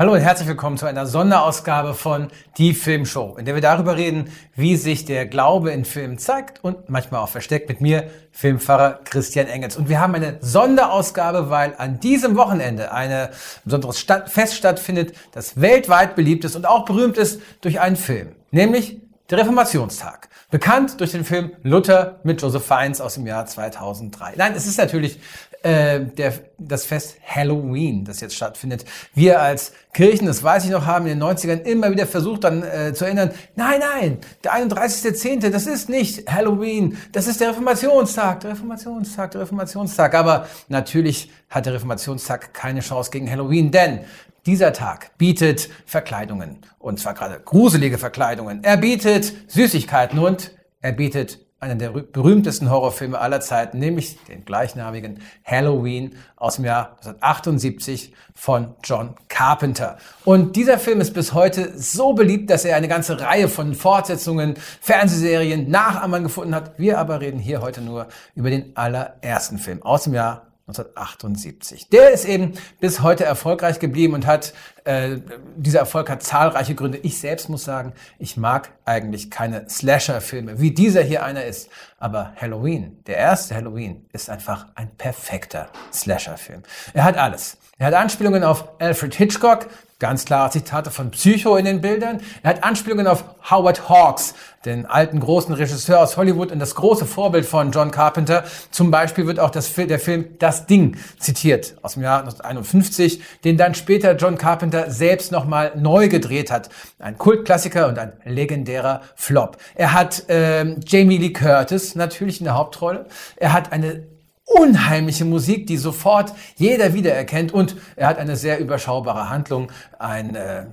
Hallo und herzlich willkommen zu einer Sonderausgabe von Die Filmshow, in der wir darüber reden, wie sich der Glaube in Filmen zeigt und manchmal auch versteckt mit mir, Filmfahrer Christian Engels. Und wir haben eine Sonderausgabe, weil an diesem Wochenende eine besonderes Stadt Fest stattfindet, das weltweit beliebt ist und auch berühmt ist durch einen Film, nämlich der Reformationstag. Bekannt durch den Film Luther mit Joseph Fiennes aus dem Jahr 2003. Nein, es ist natürlich äh, der, das Fest Halloween, das jetzt stattfindet. Wir als Kirchen, das weiß ich noch, haben in den 90ern immer wieder versucht dann äh, zu erinnern, nein, nein, der 31.10., das ist nicht Halloween, das ist der Reformationstag, der Reformationstag, der Reformationstag. Aber natürlich hat der Reformationstag keine Chance gegen Halloween, denn dieser Tag bietet Verkleidungen, und zwar gerade gruselige Verkleidungen. Er bietet Süßigkeiten und er bietet einen der berühmtesten Horrorfilme aller Zeiten, nämlich den gleichnamigen Halloween aus dem Jahr 1978 von John Carpenter. Und dieser Film ist bis heute so beliebt, dass er eine ganze Reihe von Fortsetzungen, Fernsehserien, Nachahmern gefunden hat. Wir aber reden hier heute nur über den allerersten Film aus dem Jahr 1978. Der ist eben bis heute erfolgreich geblieben und hat, äh, dieser Erfolg hat zahlreiche Gründe. Ich selbst muss sagen, ich mag eigentlich keine Slasher-Filme, wie dieser hier einer ist. Aber Halloween, der erste Halloween, ist einfach ein perfekter Slasher-Film. Er hat alles. Er hat Anspielungen auf Alfred Hitchcock, Ganz klare Zitate von Psycho in den Bildern. Er hat Anspielungen auf Howard Hawks, den alten großen Regisseur aus Hollywood und das große Vorbild von John Carpenter. Zum Beispiel wird auch das, der Film Das Ding zitiert aus dem Jahr 1951, den dann später John Carpenter selbst nochmal neu gedreht hat. Ein Kultklassiker und ein legendärer Flop. Er hat ähm, Jamie Lee Curtis natürlich in der Hauptrolle. Er hat eine unheimliche Musik, die sofort jeder wiedererkennt. Und er hat eine sehr überschaubare Handlung. Ein äh,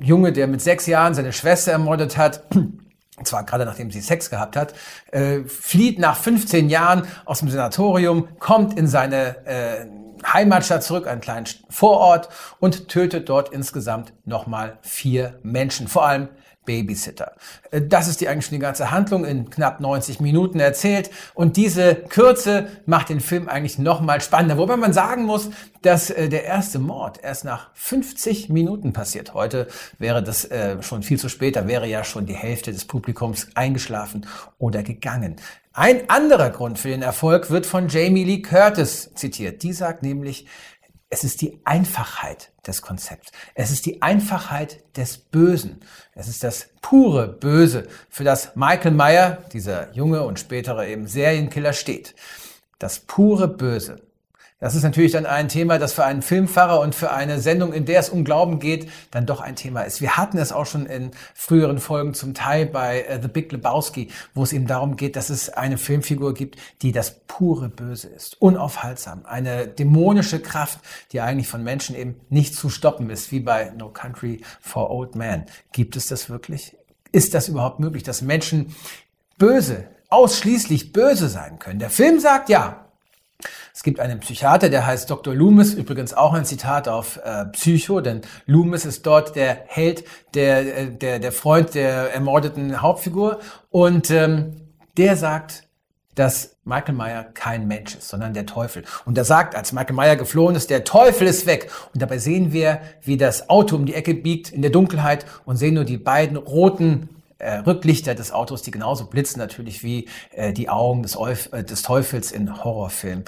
Junge, der mit sechs Jahren seine Schwester ermordet hat, und zwar gerade nachdem sie Sex gehabt hat, äh, flieht nach 15 Jahren aus dem Senatorium, kommt in seine äh, Heimatstadt zurück, einen kleinen Vorort und tötet dort insgesamt nochmal vier Menschen, vor allem Babysitter. Äh, das ist die eigentlich schon die ganze Handlung in knapp 90 Minuten erzählt und diese Kürze macht den Film eigentlich noch mal spannender. Wobei man sagen muss, dass äh, der erste Mord erst nach 50 Minuten passiert. Heute wäre das äh, schon viel zu spät, da wäre ja schon die Hälfte des Publikums eingeschlafen oder gegangen. Ein anderer Grund für den Erfolg wird von Jamie Lee Curtis zitiert. Die sagt nämlich, es ist die Einfachheit des Konzepts. Es ist die Einfachheit des Bösen. Es ist das pure Böse, für das Michael Meyer, dieser junge und spätere eben Serienkiller, steht. Das pure Böse. Das ist natürlich dann ein Thema, das für einen Filmfahrer und für eine Sendung, in der es um Glauben geht, dann doch ein Thema ist. Wir hatten es auch schon in früheren Folgen zum Teil bei uh, The Big Lebowski, wo es eben darum geht, dass es eine Filmfigur gibt, die das pure Böse ist, unaufhaltsam, eine dämonische Kraft, die eigentlich von Menschen eben nicht zu stoppen ist, wie bei No Country for Old Men. Gibt es das wirklich? Ist das überhaupt möglich, dass Menschen böse, ausschließlich böse sein können? Der Film sagt ja, es gibt einen Psychiater, der heißt Dr. Loomis, übrigens auch ein Zitat auf äh, Psycho, denn Loomis ist dort der Held, der, äh, der, der Freund der ermordeten Hauptfigur. Und ähm, der sagt, dass Michael Meyer kein Mensch ist, sondern der Teufel. Und er sagt, als Michael Meyer geflohen ist, der Teufel ist weg. Und dabei sehen wir, wie das Auto um die Ecke biegt in der Dunkelheit und sehen nur die beiden roten äh, Rücklichter des Autos, die genauso blitzen natürlich wie äh, die Augen des, Euf äh, des Teufels in Horrorfilmen.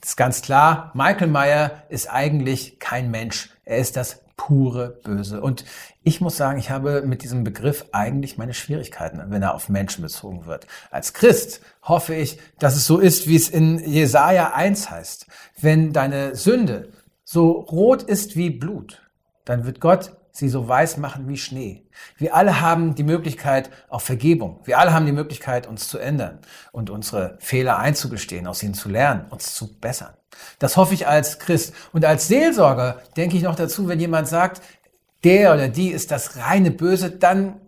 Das ist ganz klar, Michael Meyer ist eigentlich kein Mensch. Er ist das pure Böse. Und ich muss sagen, ich habe mit diesem Begriff eigentlich meine Schwierigkeiten, wenn er auf Menschen bezogen wird. Als Christ hoffe ich, dass es so ist, wie es in Jesaja 1 heißt. Wenn deine Sünde so rot ist wie Blut, dann wird Gott sie so weiß machen wie Schnee. Wir alle haben die Möglichkeit auf Vergebung. Wir alle haben die Möglichkeit, uns zu ändern und unsere Fehler einzugestehen, aus ihnen zu lernen, uns zu bessern. Das hoffe ich als Christ. Und als Seelsorger denke ich noch dazu, wenn jemand sagt, der oder die ist das reine Böse, dann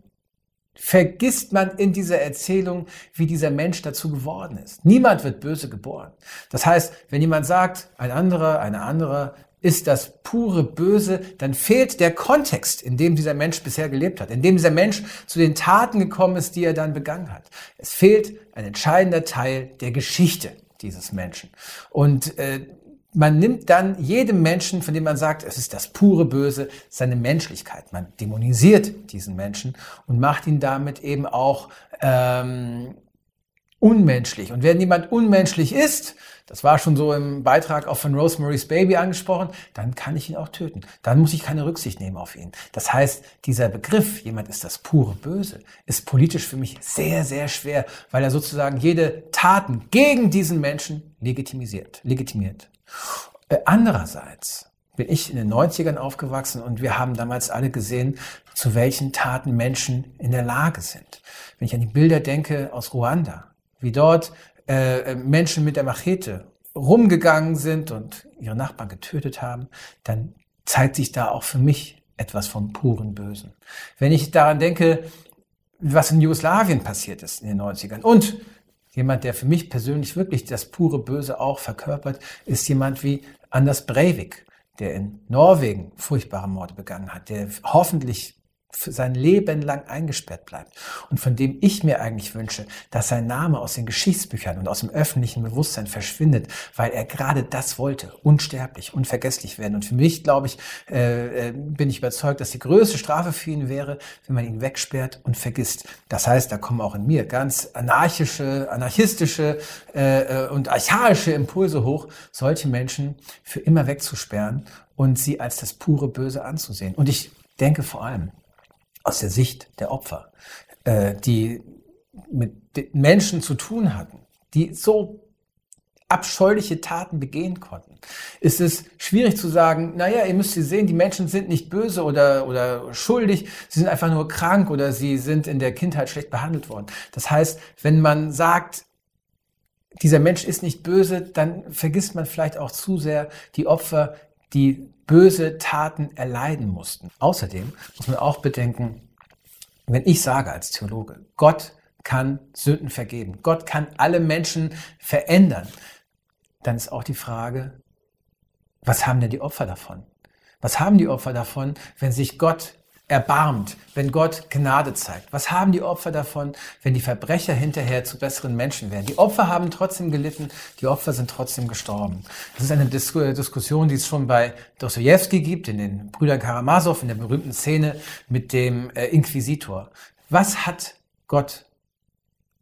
vergisst man in dieser Erzählung, wie dieser Mensch dazu geworden ist. Niemand wird böse geboren. Das heißt, wenn jemand sagt, ein anderer, eine andere ist das pure Böse, dann fehlt der Kontext, in dem dieser Mensch bisher gelebt hat, in dem dieser Mensch zu den Taten gekommen ist, die er dann begangen hat. Es fehlt ein entscheidender Teil der Geschichte dieses Menschen. Und äh, man nimmt dann jedem Menschen, von dem man sagt, es ist das pure Böse, seine Menschlichkeit. Man dämonisiert diesen Menschen und macht ihn damit eben auch ähm, unmenschlich. Und wenn jemand unmenschlich ist, das war schon so im Beitrag auch von Rosemary's Baby angesprochen, dann kann ich ihn auch töten. Dann muss ich keine Rücksicht nehmen auf ihn. Das heißt, dieser Begriff, jemand ist das pure Böse, ist politisch für mich sehr, sehr schwer, weil er sozusagen jede Taten gegen diesen Menschen legitimisiert, legitimiert. Äh, andererseits bin ich in den 90ern aufgewachsen und wir haben damals alle gesehen, zu welchen Taten Menschen in der Lage sind. Wenn ich an die Bilder denke aus Ruanda, wie dort äh, äh, Menschen mit der Machete rumgegangen sind und ihre Nachbarn getötet haben, dann zeigt sich da auch für mich etwas vom puren Bösen. Wenn ich daran denke, was in Jugoslawien passiert ist in den 90ern und Jemand, der für mich persönlich wirklich das pure Böse auch verkörpert, ist jemand wie Anders Breivik, der in Norwegen furchtbare Morde begangen hat, der hoffentlich für sein Leben lang eingesperrt bleibt und von dem ich mir eigentlich wünsche, dass sein Name aus den Geschichtsbüchern und aus dem öffentlichen Bewusstsein verschwindet, weil er gerade das wollte, unsterblich, unvergesslich werden. Und für mich, glaube ich, äh, äh, bin ich überzeugt, dass die größte Strafe für ihn wäre, wenn man ihn wegsperrt und vergisst. Das heißt, da kommen auch in mir ganz anarchische, anarchistische äh, äh und archaische Impulse hoch, solche Menschen für immer wegzusperren und sie als das pure Böse anzusehen. Und ich denke vor allem, aus der Sicht der Opfer, äh, die mit Menschen zu tun hatten, die so abscheuliche Taten begehen konnten, ist es schwierig zu sagen, naja, ihr müsst sie sehen, die Menschen sind nicht böse oder, oder schuldig, sie sind einfach nur krank oder sie sind in der Kindheit schlecht behandelt worden. Das heißt, wenn man sagt, dieser Mensch ist nicht böse, dann vergisst man vielleicht auch zu sehr die Opfer, die böse Taten erleiden mussten. Außerdem muss man auch bedenken, wenn ich sage als Theologe, Gott kann Sünden vergeben, Gott kann alle Menschen verändern, dann ist auch die Frage, was haben denn die Opfer davon? Was haben die Opfer davon, wenn sich Gott erbarmt, wenn Gott Gnade zeigt? Was haben die Opfer davon, wenn die Verbrecher hinterher zu besseren Menschen werden? Die Opfer haben trotzdem gelitten, die Opfer sind trotzdem gestorben. Das ist eine Dis Diskussion, die es schon bei Dostoevsky gibt, in den Brüdern Karamasow, in der berühmten Szene mit dem äh, Inquisitor. Was hat Gott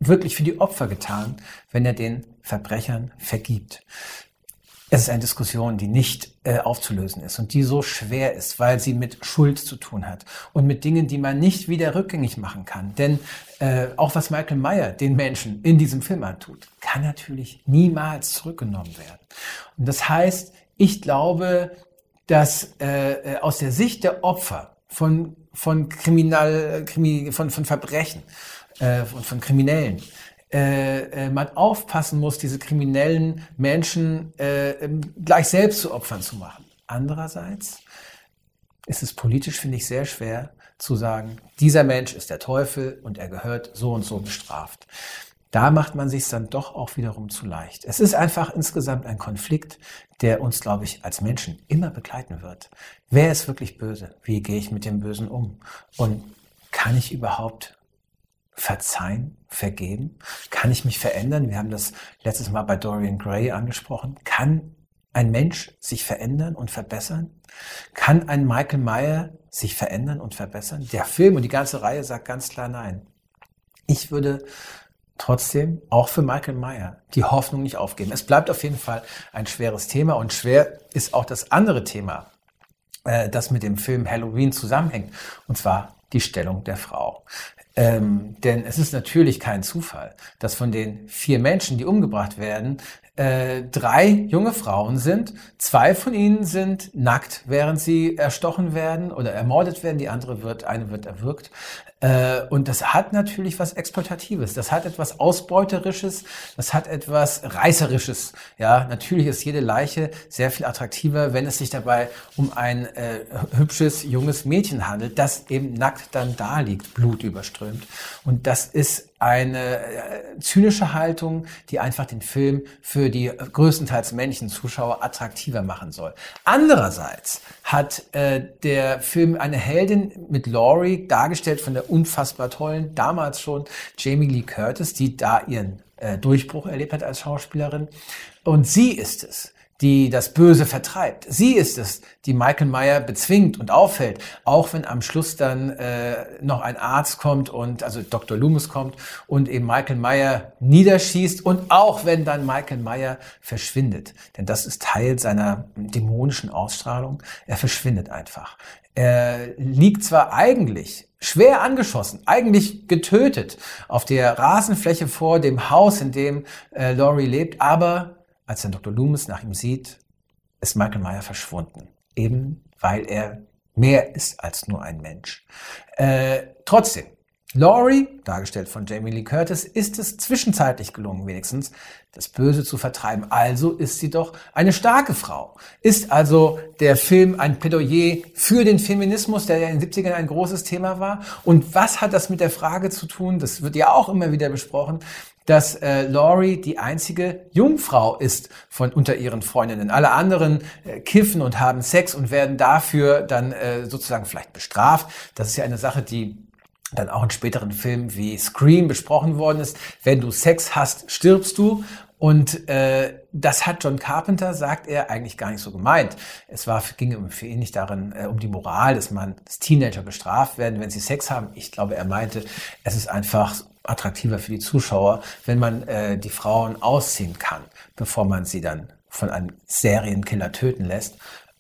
wirklich für die Opfer getan, wenn er den Verbrechern vergibt? Es ist eine Diskussion, die nicht äh, aufzulösen ist und die so schwer ist, weil sie mit Schuld zu tun hat und mit Dingen, die man nicht wieder rückgängig machen kann. Denn äh, auch was Michael Meyer den Menschen in diesem Film antut, kann natürlich niemals zurückgenommen werden. Und das heißt, ich glaube, dass äh, äh aus der Sicht der Opfer von von Kriminal, Krimi, von von Verbrechen, äh, von, von Kriminellen äh, äh, man aufpassen muss, diese kriminellen Menschen äh, gleich selbst zu Opfern zu machen. Andererseits ist es politisch, finde ich, sehr schwer zu sagen, dieser Mensch ist der Teufel und er gehört so und so bestraft. Da macht man sich dann doch auch wiederum zu leicht. Es ist einfach insgesamt ein Konflikt, der uns, glaube ich, als Menschen immer begleiten wird. Wer ist wirklich böse? Wie gehe ich mit dem Bösen um? Und kann ich überhaupt verzeihen, vergeben? Kann ich mich verändern? Wir haben das letztes Mal bei Dorian Gray angesprochen. Kann ein Mensch sich verändern und verbessern? Kann ein Michael Meyer sich verändern und verbessern? Der Film und die ganze Reihe sagt ganz klar nein. Ich würde trotzdem auch für Michael Meyer die Hoffnung nicht aufgeben. Es bleibt auf jeden Fall ein schweres Thema und schwer ist auch das andere Thema, äh, das mit dem Film Halloween zusammenhängt, und zwar die Stellung der Frau. Ähm, denn es ist natürlich kein Zufall, dass von den vier Menschen, die umgebracht werden, äh, drei junge Frauen sind. Zwei von ihnen sind nackt, während sie erstochen werden oder ermordet werden. Die andere wird, eine wird erwürgt. Äh, und das hat natürlich was Exploitatives. Das hat etwas Ausbeuterisches. Das hat etwas Reißerisches. Ja, natürlich ist jede Leiche sehr viel attraktiver, wenn es sich dabei um ein äh, hübsches, junges Mädchen handelt, das eben nackt dann da liegt, blutüberströmt. Und das ist eine äh, zynische Haltung, die einfach den Film für die größtenteils männlichen Zuschauer attraktiver machen soll. Andererseits hat äh, der Film eine Heldin mit Laurie dargestellt von der unfassbar tollen, damals schon Jamie Lee Curtis, die da ihren äh, Durchbruch erlebt hat als Schauspielerin. Und sie ist es, die das Böse vertreibt. Sie ist es, die Michael Meyer bezwingt und aufhält, auch wenn am Schluss dann äh, noch ein Arzt kommt und also Dr. Loomis kommt und eben Michael Meyer niederschießt und auch wenn dann Michael Meyer verschwindet, denn das ist Teil seiner dämonischen Ausstrahlung. Er verschwindet einfach. Er liegt zwar eigentlich schwer angeschossen, eigentlich getötet auf der Rasenfläche vor dem Haus, in dem äh, Laurie lebt, aber als dann Dr. Loomis nach ihm sieht, ist Michael Meyer verschwunden. Eben weil er mehr ist als nur ein Mensch. Äh, trotzdem, Laurie, dargestellt von Jamie Lee Curtis, ist es zwischenzeitlich gelungen, wenigstens das Böse zu vertreiben. Also ist sie doch eine starke Frau. Ist also der Film ein Plädoyer für den Feminismus, der ja in den 70ern ein großes Thema war? Und was hat das mit der Frage zu tun? Das wird ja auch immer wieder besprochen, dass äh, Laurie die einzige Jungfrau ist von unter ihren Freundinnen. Alle anderen äh, kiffen und haben Sex und werden dafür dann äh, sozusagen vielleicht bestraft. Das ist ja eine Sache, die dann auch in späteren Filmen wie Scream besprochen worden ist. Wenn du Sex hast, stirbst du. Und äh, das hat John Carpenter, sagt er, eigentlich gar nicht so gemeint. Es war, ging für ihn nicht darin, äh, um die Moral, dass man, dass Teenager bestraft werden, wenn sie Sex haben. Ich glaube, er meinte, es ist einfach attraktiver für die Zuschauer, wenn man äh, die Frauen ausziehen kann, bevor man sie dann von einem Serienkiller töten lässt.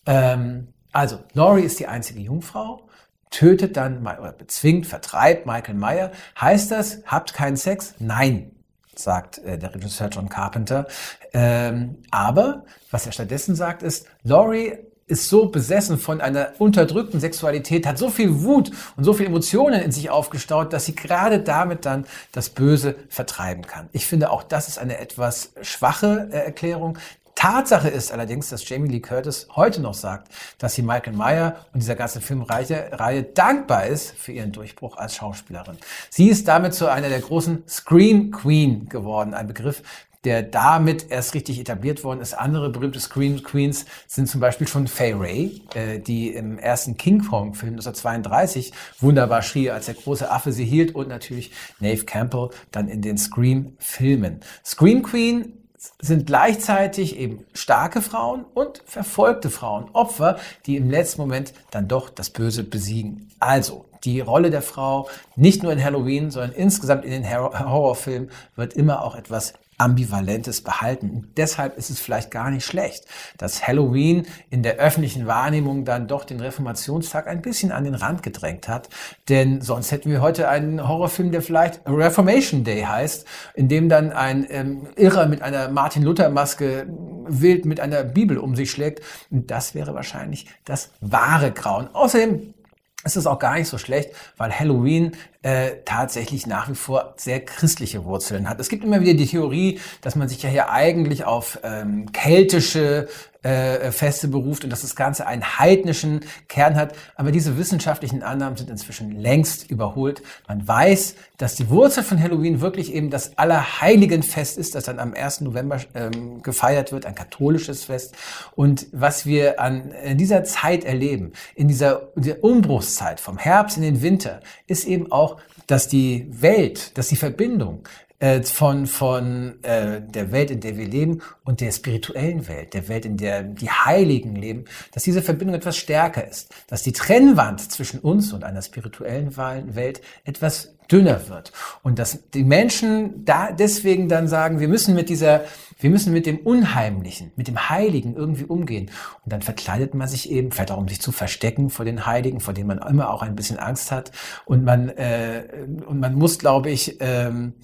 Ähm, also, Laurie ist die einzige Jungfrau tötet dann oder bezwingt, vertreibt Michael Meyer. Heißt das, habt keinen Sex? Nein, sagt äh, der Regisseur John Carpenter. Ähm, aber was er stattdessen sagt, ist, Laurie ist so besessen von einer unterdrückten Sexualität, hat so viel Wut und so viele Emotionen in sich aufgestaut, dass sie gerade damit dann das Böse vertreiben kann. Ich finde auch das ist eine etwas schwache äh, Erklärung, Tatsache ist allerdings, dass Jamie Lee Curtis heute noch sagt, dass sie Michael Meyer und dieser ganzen Filmreihe Reihe dankbar ist für ihren Durchbruch als Schauspielerin. Sie ist damit zu einer der großen Scream Queen geworden, ein Begriff, der damit erst richtig etabliert worden ist. Andere berühmte Scream Queens sind zum Beispiel schon Fay Ray, äh, die im ersten King Kong-Film 1932 wunderbar schrie, als der große Affe sie hielt und natürlich Nave Campbell dann in den Scream-Filmen. Scream Queen sind gleichzeitig eben starke Frauen und verfolgte Frauen, Opfer, die im letzten Moment dann doch das Böse besiegen. Also, die Rolle der Frau, nicht nur in Halloween, sondern insgesamt in den Horrorfilmen, wird immer auch etwas Ambivalentes behalten. Und deshalb ist es vielleicht gar nicht schlecht, dass Halloween in der öffentlichen Wahrnehmung dann doch den Reformationstag ein bisschen an den Rand gedrängt hat. Denn sonst hätten wir heute einen Horrorfilm, der vielleicht Reformation Day heißt, in dem dann ein ähm, Irrer mit einer Martin Luther Maske wild mit einer Bibel um sich schlägt. Und das wäre wahrscheinlich das wahre Grauen. Außerdem es ist auch gar nicht so schlecht, weil Halloween äh, tatsächlich nach wie vor sehr christliche Wurzeln hat. Es gibt immer wieder die Theorie, dass man sich ja hier eigentlich auf ähm, keltische äh, Feste beruft und dass das Ganze einen heidnischen Kern hat. Aber diese wissenschaftlichen Annahmen sind inzwischen längst überholt. Man weiß, dass die Wurzel von Halloween wirklich eben das Allerheiligenfest ist, das dann am 1. November ähm, gefeiert wird, ein katholisches Fest. Und was wir an in dieser Zeit erleben, in dieser, in dieser Umbruchszeit vom Herbst in den Winter, ist eben auch dass die Welt, dass die Verbindung äh, von, von äh, der Welt, in der wir leben und der spirituellen Welt, der Welt, in der die Heiligen leben, dass diese Verbindung etwas stärker ist, dass die Trennwand zwischen uns und einer spirituellen Welt etwas dünner wird. Und dass die Menschen da deswegen dann sagen, wir müssen mit dieser, wir müssen mit dem Unheimlichen, mit dem Heiligen irgendwie umgehen. Und dann verkleidet man sich eben, vielleicht auch um sich zu verstecken vor den Heiligen, vor denen man immer auch ein bisschen Angst hat. Und man äh, und man muss, glaube ich, ähm,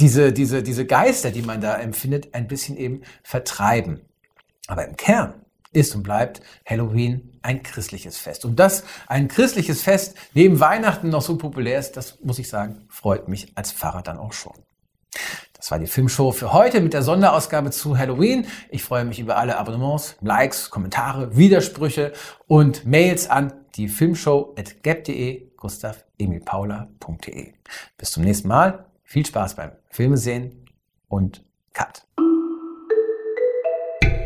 diese, diese, diese Geister, die man da empfindet, ein bisschen eben vertreiben. Aber im Kern ist und bleibt Halloween ein christliches Fest. Und dass ein christliches Fest neben Weihnachten noch so populär ist, das muss ich sagen, freut mich als Pfarrer dann auch schon. Das war die Filmshow für heute mit der Sonderausgabe zu Halloween. Ich freue mich über alle Abonnements, Likes, Kommentare, Widersprüche und Mails an die Filmshow at gap.de, gustav-emil-paula.de. Bis zum nächsten Mal. Viel Spaß beim Filme sehen und Cut.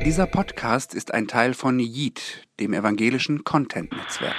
Dieser Podcast ist ein Teil von Yeet, dem evangelischen Content-Netzwerk.